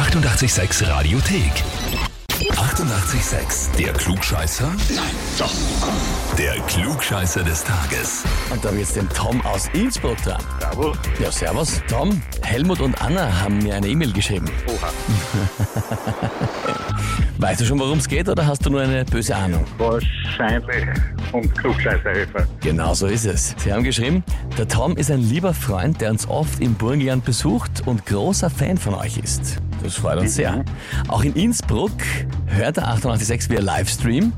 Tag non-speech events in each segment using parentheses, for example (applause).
886 Radiothek. 88,6. Der Klugscheißer? Nein, doch. Der Klugscheißer des Tages. Und da habe ich jetzt den Tom aus Innsbruck dran. Bravo. Ja, servus. Tom, Helmut und Anna haben mir eine E-Mail geschrieben. Oha. (laughs) Weißt du schon, worum es geht oder hast du nur eine böse Ahnung? Wahrscheinlich um Klugscheißerhilfe. Genau so ist es. Sie haben geschrieben, der Tom ist ein lieber Freund, der uns oft im Burgenland besucht und großer Fan von euch ist. Das freut uns sehr. Auch in Innsbruck hört er 886 via Livestream.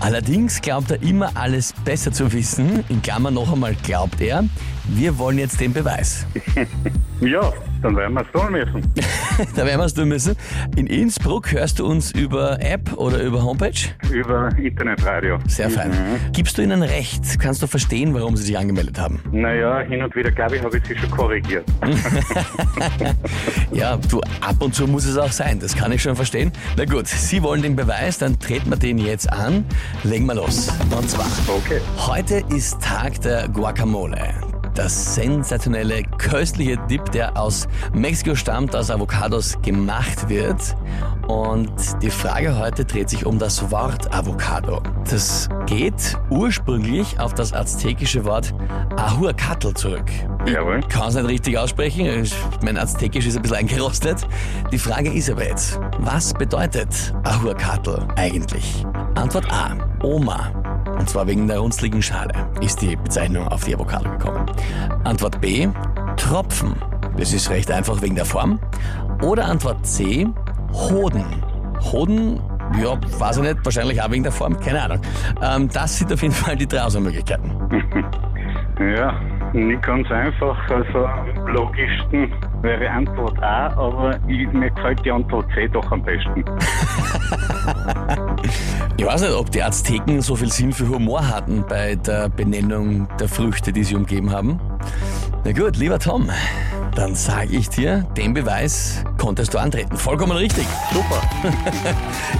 Allerdings glaubt er immer alles besser zu wissen. In Klammern noch einmal glaubt er. Wir wollen jetzt den Beweis. (laughs) Ja, dann werden wir es tun müssen. (laughs) (laughs) da werden wir es tun müssen. In Innsbruck hörst du uns über App oder über Homepage? Über Internetradio. Sehr fein. Gibst du ihnen recht? Kannst du verstehen, warum sie sich angemeldet haben? Naja, hin und wieder, glaube ich, habe ich sie schon korrigiert. (laughs) Ja, du, ab und zu muss es auch sein, das kann ich schon verstehen. Na gut, Sie wollen den Beweis, dann treten wir den jetzt an. Legen wir los. Und zwar, Okay. heute ist Tag der Guacamole. Das sensationelle, köstliche Dip, der aus Mexiko stammt, aus Avocados gemacht wird. Und die Frage heute dreht sich um das Wort Avocado. Das geht ursprünglich auf das aztekische Wort Ahuacatl zurück. Jawohl. kann es nicht richtig aussprechen. Mein Aztekisch ist ein bisschen eingerostet. Die Frage ist aber jetzt, was bedeutet Ahuacatl eigentlich? Antwort A, Oma. Und zwar wegen der runzligen Schale ist die Bezeichnung auf die Avocado gekommen. Antwort B, Tropfen. Das ist recht einfach wegen der Form. Oder Antwort C, Hoden. Hoden, ja, weiß ich nicht, wahrscheinlich auch wegen der Form, keine Ahnung. Ähm, das sind auf jeden Fall die drei Auswahlmöglichkeiten. (laughs) Ja, nicht ganz einfach. Also logischsten wäre Antwort A, aber ich, mir gefällt die Antwort C doch am besten. (laughs) Ich weiß nicht, ob die Azteken so viel Sinn für Humor hatten bei der Benennung der Früchte, die sie umgeben haben. Na gut, lieber Tom, dann sage ich dir, den Beweis konntest du antreten. Vollkommen richtig. Super. (laughs)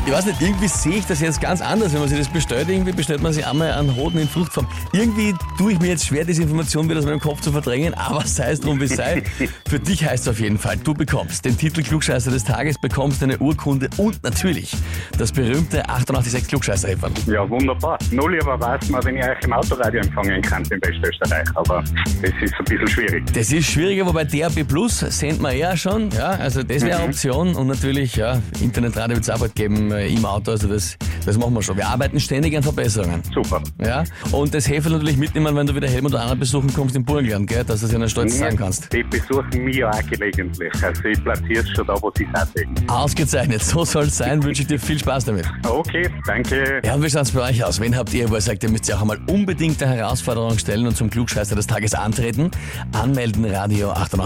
Ich weiß nicht, irgendwie sehe ich das jetzt ganz anders, wenn man sich das bestellt. Irgendwie bestellt man sich einmal einen Hoden in Fruchtform. Irgendwie tue ich mir jetzt schwer, diese Information wieder aus meinem Kopf zu verdrängen, aber sei es drum wie es sei. (laughs) Für dich heißt es auf jeden Fall, du bekommst den Titel Klugscheißer des Tages, bekommst eine Urkunde und natürlich das berühmte 886 klugscheißer -Häferl. Ja, wunderbar. Null aber weiß man, wenn ich euch im Autoradio empfangen kann in Westösterreich. Aber das ist ein bisschen schwierig. Das ist schwieriger, wobei DAB Plus senden wir ja schon. Ja, also das wäre eine Option. Und natürlich, ja, Internetradio wird es bald geben äh, im Auto. Also das, das machen wir schon. Wir arbeiten ständig an Verbesserungen. Super. Ja, und das Hefe natürlich mitnehmen, wenn du wieder Helmut und Anna besuchen kommst im Burgenland, gell, dass du es ihnen stolz sagen kannst. Die besuchen mich auch gelegentlich. Also ich platziere es schon da, wo sie es sehen. Ausgezeichnet, so soll es sein. Wünsche ich dir viel Spaß damit. Okay, danke. Ja, und wie schaut's bei euch aus? Wen habt ihr, wo ihr sagt, ihr müsst ihr auch einmal unbedingt der Herausforderung stellen und zum Klugscheißer des Tages antreten? Anmelden, Radio